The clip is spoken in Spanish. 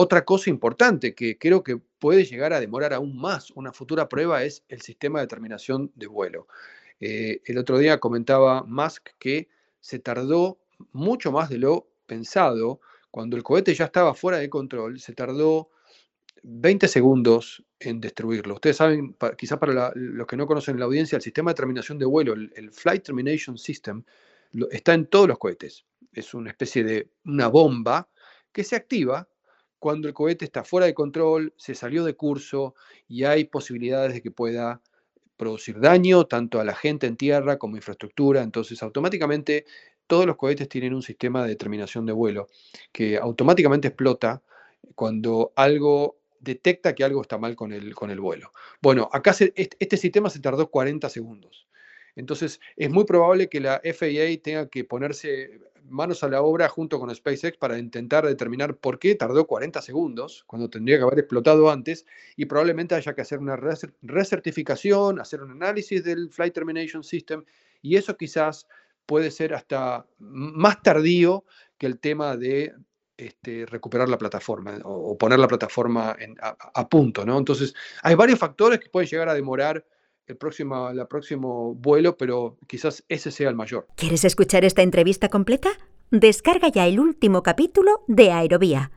Otra cosa importante que creo que puede llegar a demorar aún más una futura prueba es el sistema de terminación de vuelo. Eh, el otro día comentaba Musk que se tardó mucho más de lo pensado. Cuando el cohete ya estaba fuera de control, se tardó 20 segundos en destruirlo. Ustedes saben, quizás para los que no conocen la audiencia, el sistema de terminación de vuelo, el, Flight Termination System, está en todos los cohetes. Es una especie de una bomba que se activa cuando el cohete está fuera de control, se salió de curso y hay posibilidades de que pueda producir daño tanto a la gente en tierra como infraestructura. Entonces, automáticamente todos los cohetes tienen un sistema de terminación de vuelo que automáticamente explota cuando algo detecta que algo está mal con el, con el vuelo. Bueno, acá este sistema se tardó 40 segundos. Entonces, es muy probable que la FAA tenga que ponerse manos a la obra junto con SpaceX para intentar determinar por qué tardó 40 segundos, cuando tendría que haber explotado antes, y probablemente haya que hacer una recertificación, hacer un análisis del Flight Termination System, y eso quizás puede ser hasta más tardío que el tema de este, recuperar la plataforma o, poner la plataforma a, punto, ¿no? Entonces, hay varios factores que pueden llegar a demorar el próximo, el próximo vuelo, pero quizás ese sea el mayor. ¿Quieres escuchar esta entrevista completa? Descarga ya el último capítulo de Aerovía